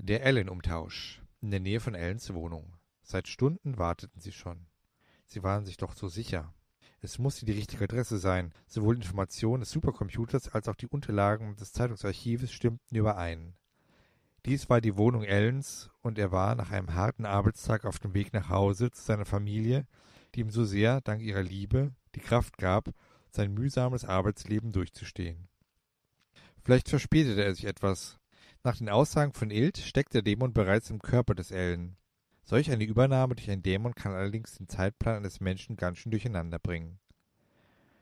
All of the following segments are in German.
Der Ellen-Umtausch. In der Nähe von Ellens Wohnung. Seit Stunden warteten sie schon. Sie waren sich doch so sicher. Es musste die richtige Adresse sein. Sowohl die Informationen des Supercomputers als auch die Unterlagen des Zeitungsarchives stimmten überein. Dies war die Wohnung Ellens, und er war nach einem harten Arbeitstag auf dem Weg nach Hause zu seiner Familie, die ihm so sehr, dank ihrer Liebe, die Kraft gab, sein mühsames Arbeitsleben durchzustehen. Vielleicht verspätete er sich etwas, nach den Aussagen von Ilt steckt der Dämon bereits im Körper des Ellen. Solch eine Übernahme durch einen Dämon kann allerdings den Zeitplan eines Menschen ganz schön durcheinander bringen.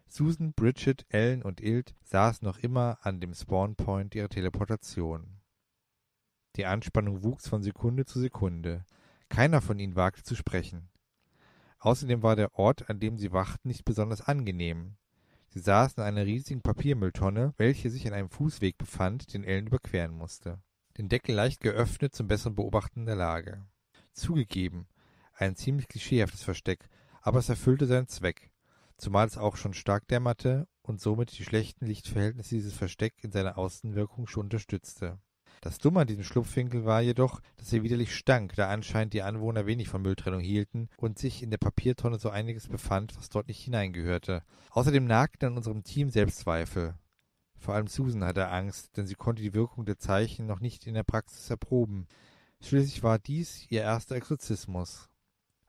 Susan, Bridget, Ellen und Ilt saßen noch immer an dem Spawnpoint ihrer Teleportation. Die Anspannung wuchs von Sekunde zu Sekunde. Keiner von ihnen wagte zu sprechen. Außerdem war der Ort, an dem sie wachten, nicht besonders angenehm. Sie saßen in einer riesigen Papiermülltonne, welche sich an einem Fußweg befand, den Ellen überqueren musste. Den Deckel leicht geöffnet zum besseren Beobachten der Lage. Zugegeben, ein ziemlich klischeehaftes Versteck, aber es erfüllte seinen Zweck, zumal es auch schon stark dämmerte und somit die schlechten Lichtverhältnisse dieses Versteck in seiner Außenwirkung schon unterstützte. Das Dumme an diesem Schlupfwinkel war jedoch, dass er widerlich stank, da anscheinend die Anwohner wenig von Mülltrennung hielten und sich in der Papiertonne so einiges befand, was dort nicht hineingehörte. Außerdem nagten an unserem Team Selbstzweifel. Vor allem Susan hatte Angst, denn sie konnte die Wirkung der Zeichen noch nicht in der Praxis erproben. Schließlich war dies ihr erster Exorzismus.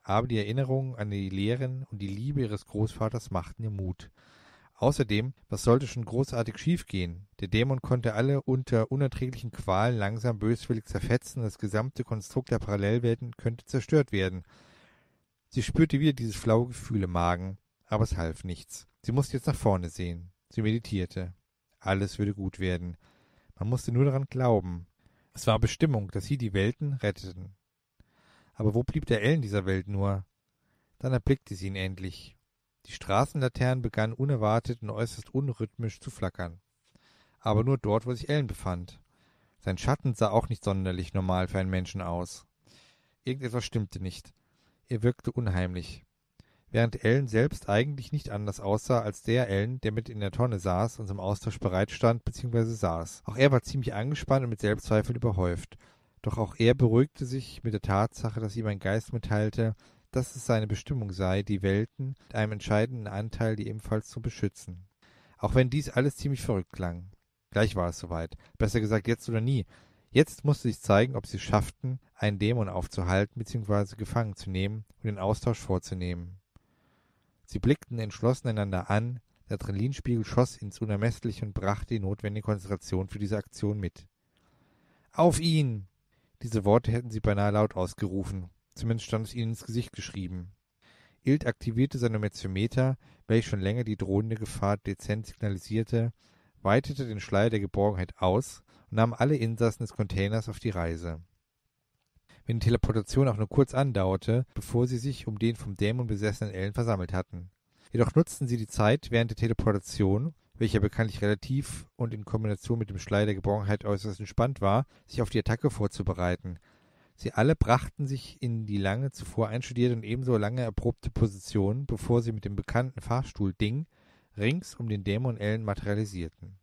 Aber die Erinnerungen an die Lehren und die Liebe ihres Großvaters machten ihr Mut. Außerdem, was sollte schon großartig schiefgehen? Der Dämon konnte alle unter unerträglichen Qualen langsam böswillig zerfetzen, das gesamte Konstrukt der Parallelwelten könnte zerstört werden. Sie spürte wieder dieses flaue Gefühl im Magen, aber es half nichts. Sie musste jetzt nach vorne sehen. Sie meditierte. Alles würde gut werden. Man musste nur daran glauben. Es war Bestimmung, dass sie die Welten retteten. Aber wo blieb der Ellen dieser Welt nur? Dann erblickte sie ihn endlich. Die Straßenlaternen begannen unerwartet und äußerst unrhythmisch zu flackern. Aber nur dort, wo sich Ellen befand. Sein Schatten sah auch nicht sonderlich normal für einen Menschen aus. Irgendetwas stimmte nicht. Er wirkte unheimlich. Während Ellen selbst eigentlich nicht anders aussah als der Ellen, der mit in der Tonne saß und zum Austausch bereit stand bzw. saß. Auch er war ziemlich angespannt und mit Selbstzweifeln überhäuft. Doch auch er beruhigte sich mit der Tatsache, dass ihm ein Geist mitteilte, dass es seine Bestimmung sei, die Welten mit einem entscheidenden Anteil die ebenfalls zu beschützen. Auch wenn dies alles ziemlich verrückt klang. Gleich war es soweit. Besser gesagt jetzt oder nie. Jetzt musste sich zeigen, ob sie es schafften, einen Dämon aufzuhalten bzw. gefangen zu nehmen und den Austausch vorzunehmen. Sie blickten entschlossen einander an, der Adrenalinspiegel schoss ins Unermessliche und brachte die notwendige Konzentration für diese Aktion mit. Auf ihn! Diese Worte hätten sie beinahe laut ausgerufen, Zumindest stand es ihnen ins Gesicht geschrieben. Ilt aktivierte sein Metzometer, welches schon länger die drohende Gefahr dezent signalisierte, weitete den Schleier der Geborgenheit aus und nahm alle Insassen des Containers auf die Reise. Wenn die Teleportation auch nur kurz andauerte, bevor sie sich um den vom Dämon besessenen Ellen versammelt hatten. Jedoch nutzten sie die Zeit während der Teleportation, welcher bekanntlich relativ und in Kombination mit dem Schleier der Geborgenheit äußerst entspannt war, sich auf die Attacke vorzubereiten, Sie alle brachten sich in die lange zuvor einstudierte und ebenso lange erprobte Position, bevor sie mit dem bekannten Fahrstuhl-Ding rings um den Dämon Ellen materialisierten.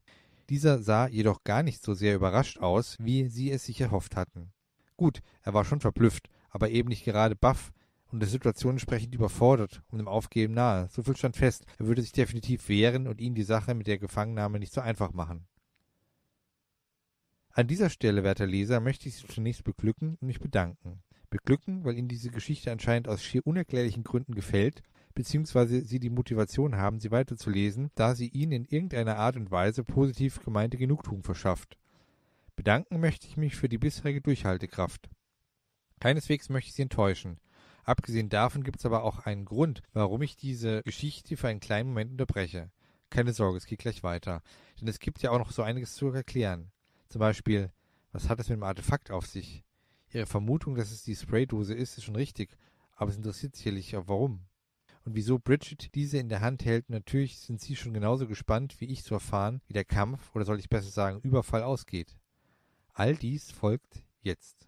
Dieser sah jedoch gar nicht so sehr überrascht aus, wie sie es sich erhofft hatten. Gut, er war schon verblüfft, aber eben nicht gerade baff und der Situation entsprechend überfordert und dem Aufgeben nahe. So viel stand fest, er würde sich definitiv wehren und ihnen die Sache mit der Gefangennahme nicht so einfach machen. An dieser Stelle, werter Leser, möchte ich Sie zunächst beglücken und mich bedanken. Beglücken, weil Ihnen diese Geschichte anscheinend aus schier unerklärlichen Gründen gefällt, beziehungsweise Sie die Motivation haben, sie weiterzulesen, da sie Ihnen in irgendeiner Art und Weise positiv gemeinte Genugtuung verschafft. Bedanken möchte ich mich für die bisherige Durchhaltekraft. Keineswegs möchte ich Sie enttäuschen. Abgesehen davon gibt es aber auch einen Grund, warum ich diese Geschichte für einen kleinen Moment unterbreche. Keine Sorge, es geht gleich weiter. Denn es gibt ja auch noch so einiges zu erklären. Zum Beispiel, was hat es mit dem Artefakt auf sich? Ihre Vermutung, dass es die Spraydose ist, ist schon richtig, aber es interessiert sicherlich auch warum. Und wieso Bridget diese in der Hand hält, natürlich sind Sie schon genauso gespannt wie ich zu erfahren, wie der Kampf, oder soll ich besser sagen, Überfall ausgeht. All dies folgt jetzt.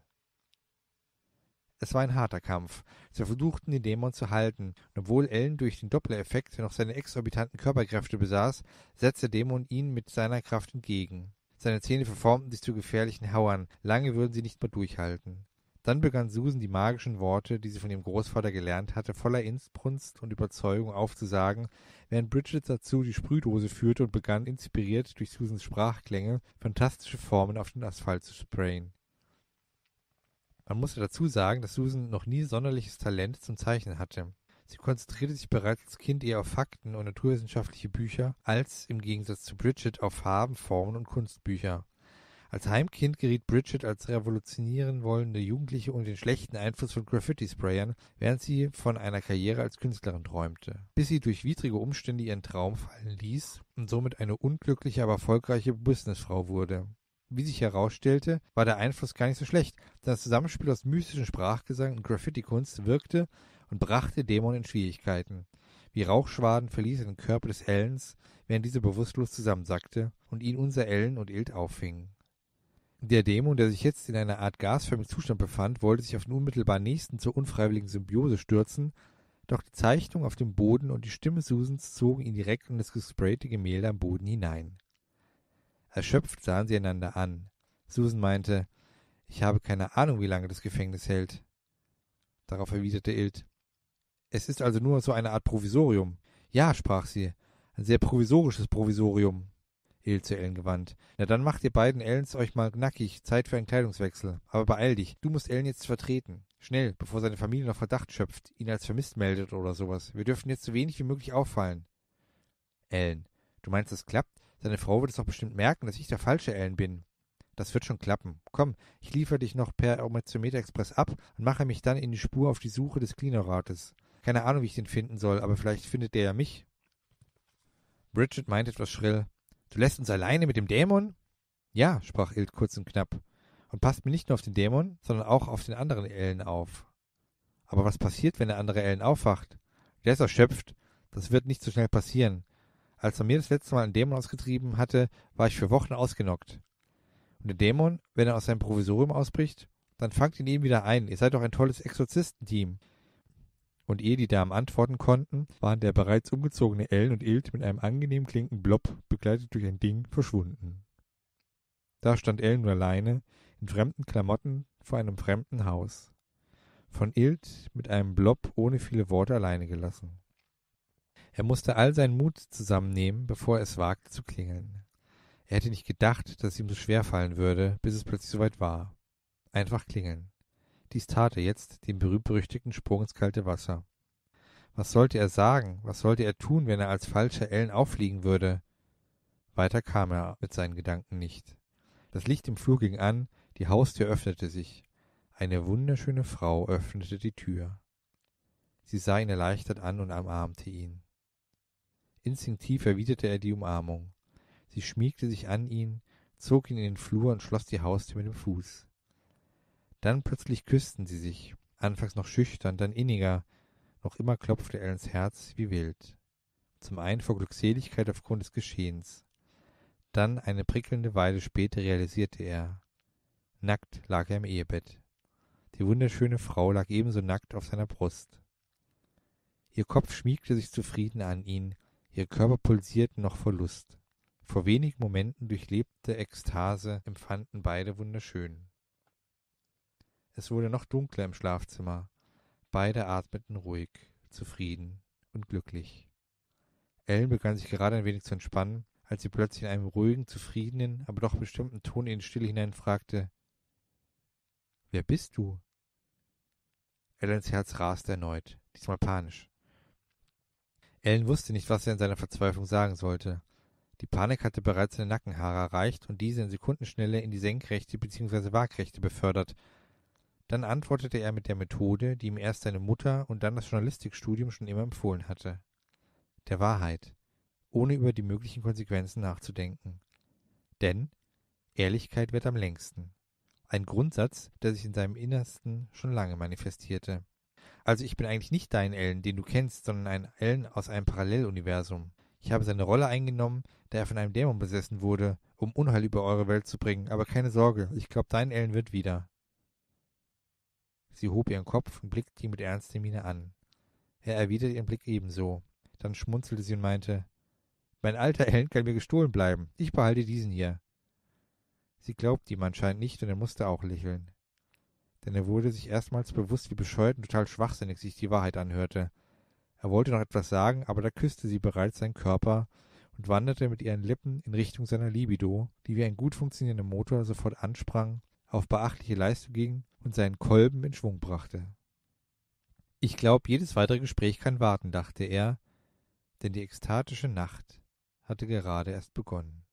Es war ein harter Kampf. Sie versuchten, den Dämon zu halten, und obwohl Ellen durch den Doppler-Effekt noch seine exorbitanten Körperkräfte besaß, setzte Dämon ihnen mit seiner Kraft entgegen. Seine Zähne verformten sich zu gefährlichen Hauern. Lange würden sie nicht mehr durchhalten. Dann begann Susan die magischen Worte, die sie von ihrem Großvater gelernt hatte, voller Inbrunst und Überzeugung aufzusagen, während Bridget dazu die Sprühdose führte und begann, inspiriert durch Susans Sprachklänge, fantastische Formen auf den Asphalt zu sprayen. Man musste dazu sagen, dass Susan noch nie sonderliches Talent zum Zeichnen hatte. Sie konzentrierte sich bereits als Kind eher auf Fakten und naturwissenschaftliche Bücher, als im Gegensatz zu Bridget auf Farben, Formen und Kunstbücher. Als Heimkind geriet Bridget als revolutionieren wollende Jugendliche unter den schlechten Einfluss von Graffiti-Sprayern, während sie von einer Karriere als Künstlerin träumte, bis sie durch widrige Umstände ihren Traum fallen ließ und somit eine unglückliche, aber erfolgreiche Businessfrau wurde. Wie sich herausstellte, war der Einfluss gar nicht so schlecht, denn das Zusammenspiel aus mystischen Sprachgesang und Graffiti-Kunst wirkte und brachte Dämon in Schwierigkeiten. Wie Rauchschwaden verließ er den Körper des Ellens, während dieser bewusstlos zusammensackte und ihn unser Ellen und Ild auffingen. Der Dämon, der sich jetzt in einer Art gasförmigen Zustand befand, wollte sich auf den unmittelbar nächsten zur unfreiwilligen Symbiose stürzen, doch die Zeichnung auf dem Boden und die Stimme Susans zogen ihn direkt in das gesprayte Gemälde am Boden hinein. Erschöpft sahen sie einander an. Susan meinte, ich habe keine Ahnung, wie lange das Gefängnis hält. Darauf erwiderte Ilt, es ist also nur so eine Art Provisorium. Ja, sprach sie, ein sehr provisorisches Provisorium. Il zu Ellen gewandt. Na dann macht ihr beiden Ellens euch mal nackig, Zeit für einen Kleidungswechsel. Aber beeil dich, du musst Ellen jetzt vertreten. Schnell, bevor seine Familie noch Verdacht schöpft, ihn als vermisst meldet oder sowas. Wir dürfen jetzt so wenig wie möglich auffallen. Ellen, du meinst, das klappt? Seine Frau wird es doch bestimmt merken, dass ich der falsche Ellen bin. Das wird schon klappen. Komm, ich liefere dich noch per Omezometer Express ab und mache mich dann in die Spur auf die Suche des Cleaner-Rates. Keine Ahnung, wie ich den finden soll, aber vielleicht findet der ja mich. Bridget meinte etwas schrill. Du lässt uns alleine mit dem Dämon? Ja, sprach Ild kurz und knapp. Und passt mir nicht nur auf den Dämon, sondern auch auf den anderen Ellen auf. Aber was passiert, wenn der andere Ellen aufwacht? Der ist erschöpft. Das wird nicht so schnell passieren. Als er mir das letzte Mal einen Dämon ausgetrieben hatte, war ich für Wochen ausgenockt. Und der Dämon, wenn er aus seinem Provisorium ausbricht, dann fangt ihn eben wieder ein. Ihr seid doch ein tolles Exorzistenteam. Und ehe die Damen antworten konnten, waren der bereits umgezogene Ellen und Ilt mit einem angenehm klingenden Blob, begleitet durch ein Ding, verschwunden. Da stand Ellen nur alleine, in fremden Klamotten, vor einem fremden Haus. Von Ilt mit einem Blob ohne viele Worte alleine gelassen. Er musste all seinen Mut zusammennehmen, bevor er es wagte zu klingeln. Er hätte nicht gedacht, dass es ihm so schwer fallen würde, bis es plötzlich soweit war. Einfach klingeln. Dies tat er jetzt, den berühmt-berüchtigten Sprung ins kalte Wasser. Was sollte er sagen? Was sollte er tun, wenn er als falscher Ellen auffliegen würde? Weiter kam er mit seinen Gedanken nicht. Das Licht im Flur ging an, die Haustür öffnete sich. Eine wunderschöne Frau öffnete die Tür. Sie sah ihn erleichtert an und umarmte ihn. Instinktiv erwiderte er die Umarmung. Sie schmiegte sich an ihn, zog ihn in den Flur und schloss die Haustür mit dem Fuß. Dann plötzlich küssten sie sich, anfangs noch schüchtern, dann inniger, noch immer klopfte Ellens Herz wie wild. Zum einen vor Glückseligkeit aufgrund des Geschehens. Dann eine prickelnde Weile später realisierte er. Nackt lag er im Ehebett. Die wunderschöne Frau lag ebenso nackt auf seiner Brust. Ihr Kopf schmiegte sich zufrieden an ihn, Ihr Körper pulsierte noch vor Lust. Vor wenigen Momenten durchlebte Ekstase empfanden beide wunderschön. Es wurde noch dunkler im Schlafzimmer. Beide atmeten ruhig, zufrieden und glücklich. Ellen begann sich gerade ein wenig zu entspannen, als sie plötzlich in einem ruhigen, zufriedenen, aber doch bestimmten Ton in die Stille hinein fragte Wer bist du? Ellens Herz raste erneut, diesmal panisch. Ellen wusste nicht, was er in seiner Verzweiflung sagen sollte. Die Panik hatte bereits seine Nackenhaare erreicht und diese in Sekundenschnelle in die Senkrechte bzw. Waagrechte befördert. Dann antwortete er mit der Methode, die ihm erst seine Mutter und dann das Journalistikstudium schon immer empfohlen hatte. Der Wahrheit, ohne über die möglichen Konsequenzen nachzudenken. Denn Ehrlichkeit wird am längsten. Ein Grundsatz, der sich in seinem Innersten schon lange manifestierte. Also ich bin eigentlich nicht dein Ellen, den du kennst, sondern ein Ellen aus einem Paralleluniversum. Ich habe seine Rolle eingenommen, da er von einem Dämon besessen wurde, um Unheil über eure Welt zu bringen. Aber keine Sorge, ich glaube, dein Ellen wird wieder. Sie hob ihren Kopf und blickte ihn mit ernster Miene an. Er erwiderte ihren Blick ebenso. Dann schmunzelte sie und meinte, mein alter Ellen kann mir gestohlen bleiben. Ich behalte diesen hier. Sie glaubte ihm anscheinend nicht und er musste auch lächeln. Denn er wurde sich erstmals bewusst, wie bescheuert und total schwachsinnig sich die Wahrheit anhörte. Er wollte noch etwas sagen, aber da küsste sie bereits seinen Körper und wanderte mit ihren Lippen in Richtung seiner Libido, die wie ein gut funktionierender Motor sofort ansprang, auf beachtliche Leistung ging und seinen Kolben in Schwung brachte. Ich glaube, jedes weitere Gespräch kann warten, dachte er, denn die ekstatische Nacht hatte gerade erst begonnen.